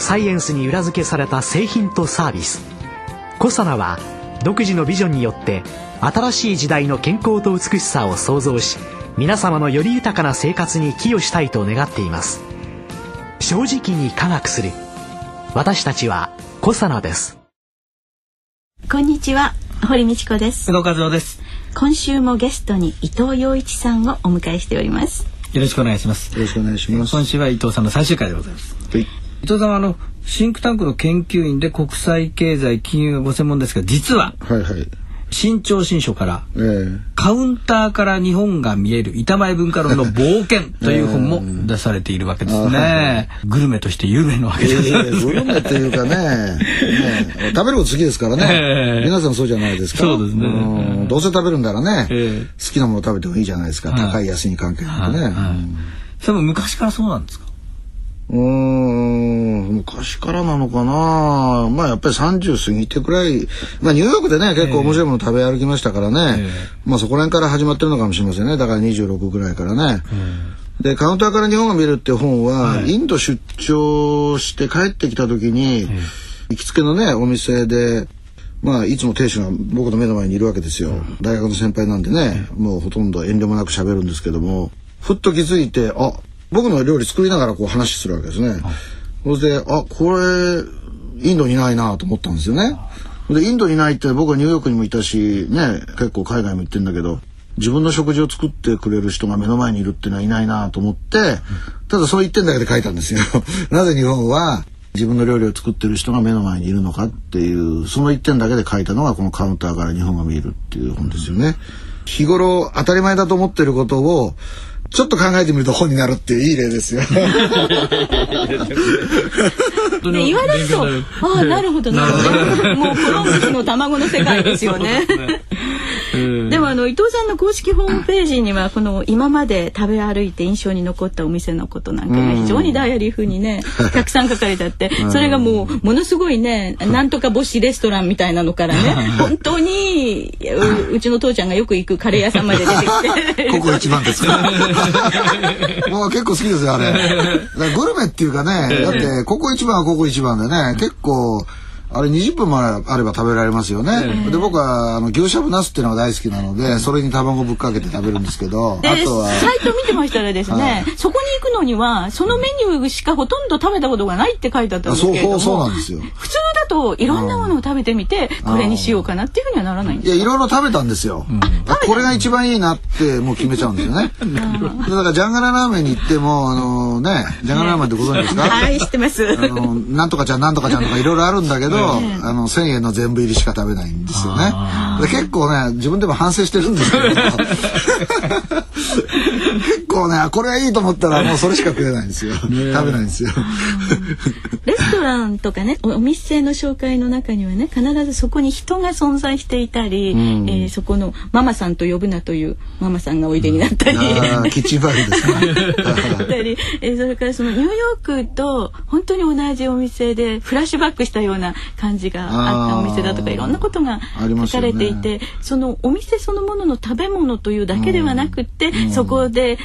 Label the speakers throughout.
Speaker 1: サイエンスに裏付けされた製品とサービス。コサナは独自のビジョンによって新しい時代の健康と美しさを創造し皆様のより豊かな生活に寄与したいと願っています。正直に科学する。私たちはコサナです。
Speaker 2: こんにちは。堀道子です。
Speaker 3: 和夫です。
Speaker 2: 今週もゲストに伊藤洋一さんをお迎えしております。
Speaker 3: よろしくお願いします。
Speaker 4: よろしくお願いします。
Speaker 3: 今週は伊藤さんの最終回でございます、はい、伊藤さんはあのシンクタンクの研究員で国際経済金融がご専門ですが実は、
Speaker 4: はいはい、
Speaker 3: 新潮新書から、えー、カウンターから日本が見える板前文化論の冒険 という本も出されているわけですね。グルメとして有名なわけです、え
Speaker 4: ー、グルメっていうかね。ね食べること好きですからね、えー、皆さんそうじゃないですか。
Speaker 3: そうですね。
Speaker 4: どうせ食べるんだらね、えー、好きなもの食べてもいいじゃないですか。高い安いに関係なくね。
Speaker 3: それも昔からそうなんですか？
Speaker 4: うん昔からなのかな。まあやっぱり30過ぎてくらいまあニューヨークでね結構面白いもの食べ歩きましたからね、えー、まあそこら辺から始まってるのかもしれませんね。だから26ぐらいからね、えー、でカウンターから日本が見るって本は、はい、インド出張して帰ってきた時に、えー、行きつけのねお店でまあいつも亭主が僕の目の前にいるわけですよ、大学の先輩なんでね、もうほとんど遠慮もなく喋るんですけどもふっと気づいてあ僕の料理作りながらこう話するわけですね。それであこれインドにないなと思ったんですよね。でインドにないって僕はニューヨークにもいたしね結構海外も行ってんだけど自分の食事を作ってくれる人が目の前にいるっていうのはいないなと思って、ただそう一点だけで書いたんですよ。なぜ日本は自分の料理を作ってる人が目の前にいるのかっていうその一点だけで書いたのがこのカウンターから日本が見えるっていう本ですよね。日頃当たり前だと思ってることをちょっと考えてみると本になるっていういい例ですよ。ね、
Speaker 2: 言われると、ああ、なるほどなるほど。もうコロンブスの卵の世界ですよね。でもあの伊藤さんの公式ホームページにはこの今まで食べ歩いて印象に残ったお店のことなんかが非常にダイアリー風にね たくさん書かれてあってそれがもうものすごいねなんとか母子レストランみたいなのからね本当にうちの父ちゃんがよく行くカレー屋さんまで出てきて。
Speaker 4: ここ一番ですか？もう結構好きですよあれ。グルメっていうかねだってここ一番はここ一番でね結構あれ20分もあれば食べられますよね。で僕はあの牛しゃぶナスっていうのが大好きなので、それに卵ぶっかけて食べるんですけど、あ
Speaker 2: とはサイト見てましたらですね、はい、そこに行くのにはそのメニューしかほとんど食べたことがないって書いてあったんですけれども、
Speaker 4: そうそうなんですよ。
Speaker 2: 普通だといろんなものを食べてみて、これにしようかなっていうふうにはならないんです
Speaker 4: いやいろいろ食べたんですよ。これが一番いいなってもう決めちゃうんですよね。だからジャンガララーメンに行ってもあのねジャンガララーメンってご存知ですか？
Speaker 2: はい知ってます。あ
Speaker 4: のなんとかちゃんなんとかちゃんとかいろいろあるんだけど、あの1,000円の全部入りしか食べないんですよね。で結構ね自分でも反省してるんですけど結構ねこれはいいと思ったらもうそれしか食えないんですよ。食べないんですよ。
Speaker 2: レストランとかねお店の紹介の中にはね必ずそこに人が存在していたり、うん、えー、そこのママさんと呼ぶなというママさんがおいでになったり、
Speaker 4: うん、キッチンバイですか。
Speaker 2: えー、それからそのニューヨークと本当に同じお店でフラッシュバックしたような感じがあったお店だとかいろんなことが書かれていて、ね、そのお店そのものの食べ物というだけではなくて、うん、そこで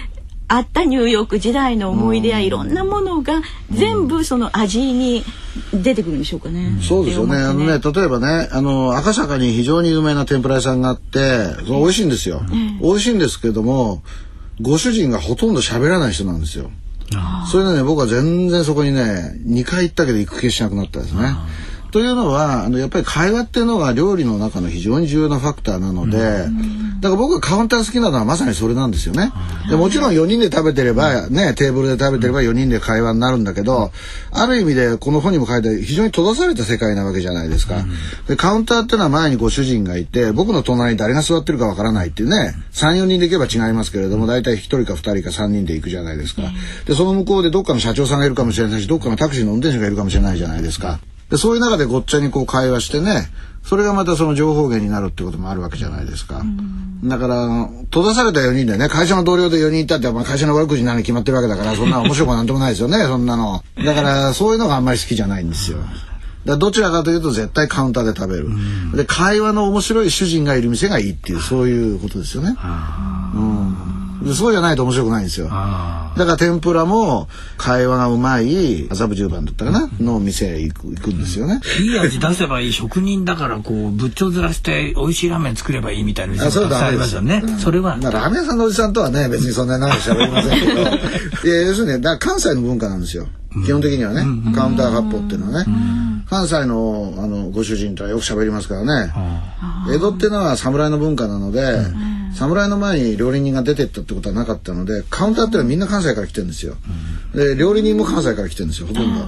Speaker 2: あったニューヨーク時代の思い出やいろんなものが全部その味に出てくるんでしょうかね。
Speaker 4: そうですよね。ねあのね例えばねあの赤坂に非常に有名な天ぷら屋さんがあってその美味しいんですよ。美味しいんですけどもご主人がほとんど喋らない人なんですよ。それでね僕は全然そこにね2回行ったけど行く気しなくなったですね。というのはあのやっぱり会話っていうのが料理の中の非常に重要なファクターなので、だから僕がカウンター好きなのはまさにそれなんですよね。でもちろん4人で食べてればねテーブルで食べてれば4人で会話になるんだけどある意味でこの本にも書いて非常に閉ざされた世界なわけじゃないですか。でカウンターっていうのは前にご主人がいて僕の隣に誰が座ってるかわからないっていうね34人で行けば違いますけれども大体1人か2人か3人で行くじゃないですか。でその向こうでどっかの社長さんがいるかもしれないしどっかのタクシーの運転手がいるかもしれないじゃないですか。でそういう中でごっちゃにこう会話してねそれがまたその情報源になるってこともあるわけじゃないですか。だから閉ざされた4人でね会社の同僚で4人いたって、まあ、会社の悪口になるに決まってるわけだからそんな面白くなんともないですよね そんなの。だからそういうのがあんまり好きじゃないんですよ。だどちらかというと絶対カウンターで食べる。で会話の面白い主人がいる店がいいっていうそういうことですよね。うんそうじゃないと面白くないんですよ。だから天ぷらも会話がうまい麻布十番だったかな、の店へ行く行くんですよね。
Speaker 3: いい味出せばいい職人だからこう仏頂ずらして美味しいラーメン作ればいいみたいな
Speaker 4: あそうだ
Speaker 3: ありますよね。それは。
Speaker 4: まあラーメン屋さんのおじさんとはね別にそんなに長く喋りませんけど、いや要するにねだ関西の文化なんですよ。基本的にはね、カウンター発砲っていうのはね、関西のあのご主人とはよく喋りますからね、江戸っていうのは侍の文化なので、侍の前に料理人が出てったってことはなかったのでカウンターってのはみんな関西から来てるんですよ。で料理人も関西から来てるんですよほとんど。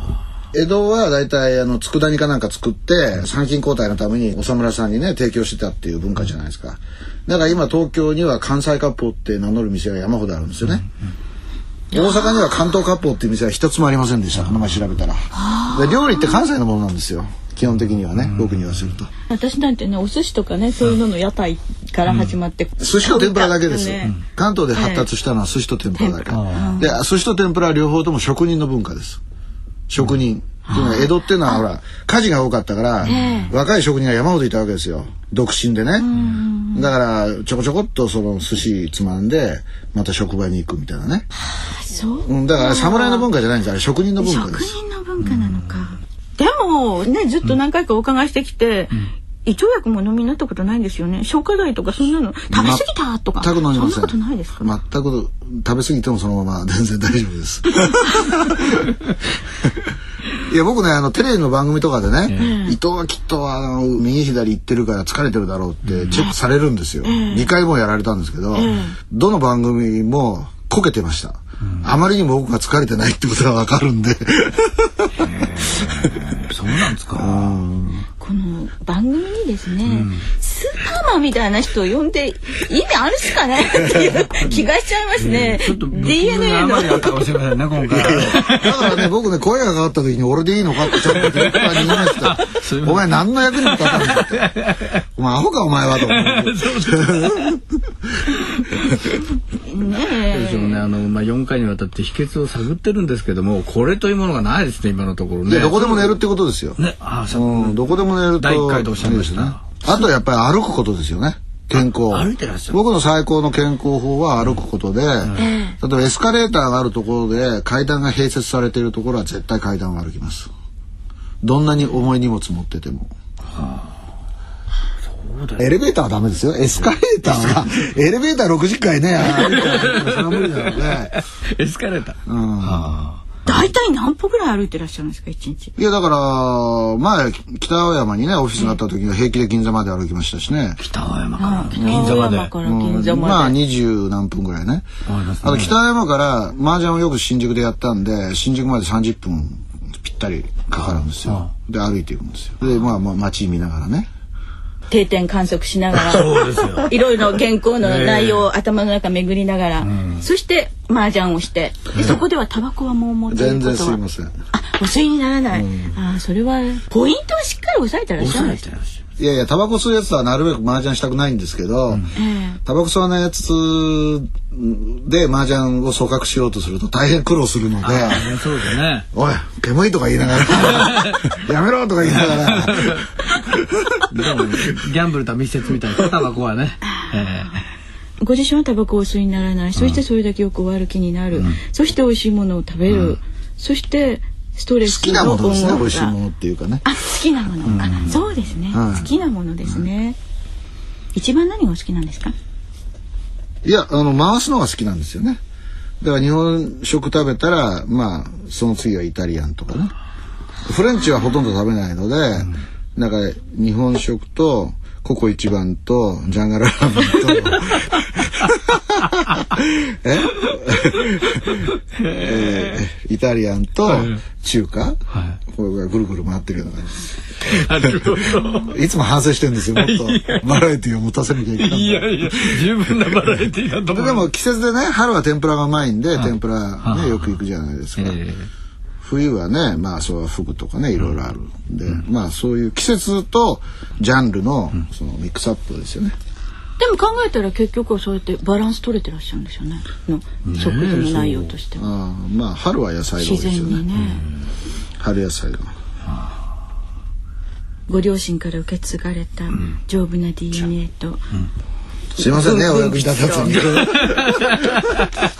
Speaker 4: 江戸は大体あの佃煮かなんか作って参勤交代のためにお侍さんにね提供してたっていう文化じゃないですか。だから今東京には関西割烹って名乗る店が山ほどあるんですよね、大阪には関東割烹っていう店は一つもありませんでした名前調べたら。で料理って関西のものなんですよ基本的にはね、僕に言わせると。
Speaker 2: 私なんてねお寿司とかねそういうのの屋台から始まって、
Speaker 4: 寿司と天ぷらだけです、
Speaker 2: ね
Speaker 4: 関東で発達したのは寿司と天ぷらだけ、で寿司と天ぷらは両方とも職人の文化です。職人、っていうのは江戸っていうのはほら火事が多かったから、若い職人が山ほどいたわけですよ。独身でね、だからちょこちょこっとその寿司つまんでまた職場に行くみたいなね、
Speaker 2: そう
Speaker 4: うん、だから侍の文化じゃないんです。あれ職人の文化
Speaker 2: 職
Speaker 4: です。
Speaker 2: 人の文化なのか、でもねずっと何回かお伺いしてきて、胃腸薬もお飲みになったことないんですよね。消化剤とかそんなの。食べ過ぎたとか、
Speaker 4: 全く飲みません。
Speaker 2: そんなことないですか、
Speaker 4: 全く食べ過ぎてもそのまま全然大丈夫です。いや僕ねあのテレビの番組とかでね、伊藤はきっとあの右左行ってるから疲れてるだろうってチェックされるんですよ、2回もやられたんですけど、どの番組もこけてました、あまりにも僕が疲れてないってことがわかるんで
Speaker 3: そうなんですか。
Speaker 2: この番組にですね、スーパーマンみたいな人を呼んで意味あるっすかね？っていう気がしちゃいますね。
Speaker 3: ちょっと
Speaker 2: DNA の
Speaker 3: あまりあったかもしれませんね今回。
Speaker 4: だからね僕ね声がかかった時に俺でいいのかってちょっと言いました。お前何の役にも立たない。ってお前アホかお前はと思って
Speaker 2: ね。
Speaker 3: そのねあのまあ4回にわたって秘訣を探ってるんですけどもこれというものがないですね今のところね。
Speaker 4: どこでも寝るってことですよ、
Speaker 3: ねああそう。
Speaker 4: うん、どこでも寝ると
Speaker 3: 第一回でおっしゃいました
Speaker 4: ね。あとやっぱり歩くことですよね。健康。
Speaker 3: あ歩いてらっしゃる。
Speaker 4: 僕の最高の健康法は歩くことで、例えばエスカレーターがあるところで階段が併設されているところは絶対階段を歩きます。どんなに重い荷物持っててもエレベーターはダメですよエスカレーターはエレベーター60回ね歩いたらそれは無理なので、
Speaker 3: エスカレーター。
Speaker 4: うん
Speaker 2: 大体何歩ぐらい歩いてらっしゃるんですか一日。
Speaker 4: いやだから前北青山にねオフィスがあった時には平気で銀座まで歩きましたしね、
Speaker 3: 北青山から銀座まで。
Speaker 2: 銀座まで。
Speaker 4: まあ二十何分ぐらいね。
Speaker 3: あ
Speaker 4: と北山から麻雀をよく新宿でやったんで新宿まで30分ぴったりかかるんですよ。で歩いていくんですよ。でまあまあ街見ながらね。
Speaker 2: 定点観測しながら。いろいろ原稿の内容を頭の中巡りながら、そして麻雀をしてでそこではタバコはもう持って
Speaker 4: 全然すいません。
Speaker 2: あお吸いにならない、あそれはポイントはしっかり押さえてらっしゃるんです
Speaker 3: 抑えてらっしゃる。
Speaker 4: いやいやタバコ吸うやつはなるべく麻雀したくないんですけど、タバコ吸わないやつで麻雀を組閣しようとすると大変苦労するので。
Speaker 3: ねそうね。
Speaker 4: おい、煙とか言いながら、やめろとか言いながら、
Speaker 3: でもギャンブルとは密接みたいなタバコはね。え
Speaker 2: ご自身はタバコをお吸いにならない、そしてそれだけよく悪気になる、そして美味しいものを食べる、そしてストレス
Speaker 4: 好きなものですね、美味しいものっていうかね。
Speaker 2: あ好きなもの、あそうですね、
Speaker 4: はい。
Speaker 2: 好きなものですね、一番何がお好きなんですか？
Speaker 4: いや、あの、回すのが好きなんですよね。だから日本食食べたら、まあ、その次はイタリアンとかね。フレンチはほとんど食べないので、なんか日本食と、ココ一番と、ジャンガララーメンと、え？えーイタリアンと中華、これがぐるぐる回ってるような感じです。
Speaker 3: なるほど。
Speaker 4: いつも反省してるんですよ。もっと バラエティを持たせなきゃいけない。
Speaker 3: いやいや、十分なバラエティーだと思う。
Speaker 4: でも季節でね春は天ぷらがうまいんで、天ぷらねよく行くじゃないですか、
Speaker 3: え
Speaker 4: 冬はねまあそうは服とかねいろいろあるんで、まあそういう季節とジャンルのそのミックスアップですよね。
Speaker 2: でも考えたら結局はそうやってバランス取れてらっしゃるんですよね。の食事の内容としては。
Speaker 4: あまあ春は野菜が多いですよね。ね春野菜が。
Speaker 2: ご両親から受け継がれた丈夫な DNA と、うん
Speaker 4: すいませんね、お役に立たずに。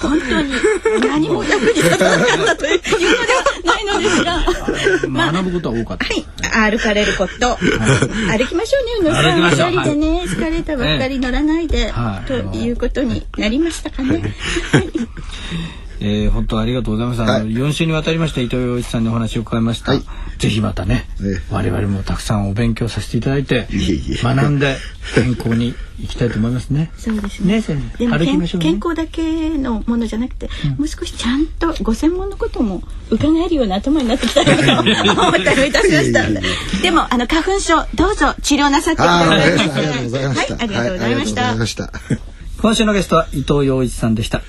Speaker 2: 本当に何も役に立たなかったというのではないのですが、
Speaker 3: まあ、学ぶことは多かった。
Speaker 2: はい、歩かれること、歩きましょうね、宇野さん。一人でね、エスカレーターばっかり乗らないで、ということになりましたかね。
Speaker 3: えー、本当ありがとうございます。あの、4週にわたりまして伊藤洋一さんにお話を伺いました。はい、ぜひまたね、我々もたくさんお勉強させていただいて、学んで健康にいきたいと思いますね。
Speaker 2: そうですね。ねでも健、ね、健康だけのものじゃなくて、うん、もう少しちゃんとご専門のことも伺えるような頭になってきたらと思ったりいたしました。でもあの花粉症どうぞ治療なさってください。ありがとうございました。はい、ありがとうございました。
Speaker 3: 今週のゲストは伊藤洋一さんでした。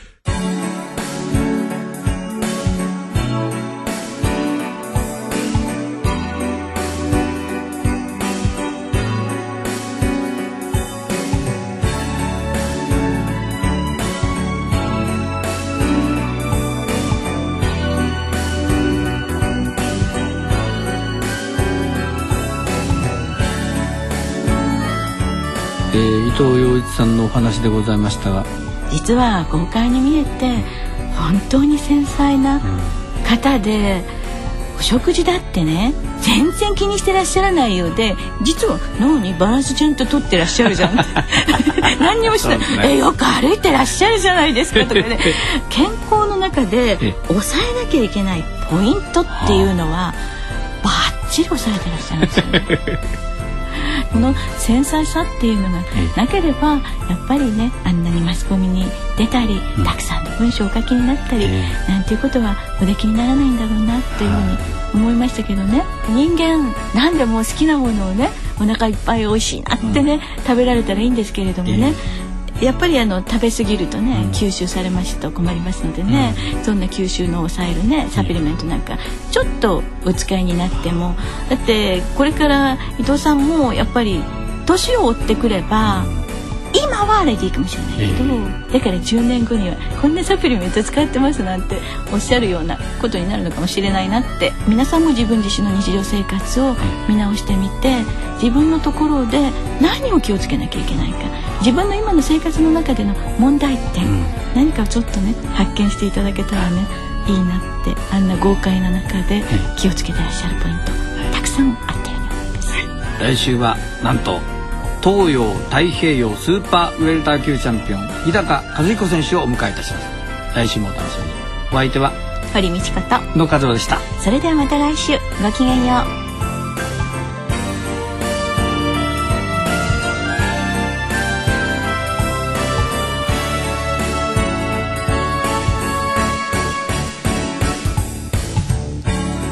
Speaker 3: 藤洋一さんのお話でございましたが。
Speaker 2: 実は豪快に見えて本当に繊細な方で、うん、お食事だってね全然気にしてらっしゃらないようで実は脳にバランスちゃんと取ってらっしゃるじゃん。何にもしない、ね、えよく歩いてらっしゃるじゃないですか。とかね健康の中で抑えなきゃいけないポイントっていうのはバッチリ抑えてらっしゃるんですよね。この繊細さっていうのがなければやっぱりねあんなにマスコミに出たりたくさんの文章をお書きになったりなんていうことはおできにならないんだろうなっていうふうに思いましたけどね。人間何でも好きなものをねお腹いっぱい美味しいなってね、食べられたらいいんですけれどもね、やっぱりあの食べ過ぎるとね、吸収されますと困りますのでね、うん、そんな吸収の抑えるねサプリメントなんかちょっとお使いになってもだってこれから伊藤さんもやっぱり年を追ってくれば今はあれでいいかもしれない。けど、えー、だから10年後にはこんなサプリメント使ってますなんておっしゃるようなことになるのかもしれないなって皆さんも自分自身の日常生活を見直してみて自分のところで何を気をつけなきゃいけないか自分の今の生活の中での問題点、うん、何かちょっとね発見していただけたらねいいなってあんな豪快な中で気をつけてらっしゃるポイント、たくさんあったように思います。
Speaker 3: 来週はなんと東洋太平洋スーパーウェルター級チャンピオン日高和彦選手をお迎えいたします。来週もお楽しみに。お相手は
Speaker 2: 堀道子
Speaker 3: と野和夫でした。
Speaker 2: それではまた来週。ごきげんよう。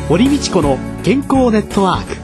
Speaker 1: 堀道子の健康ネットワーク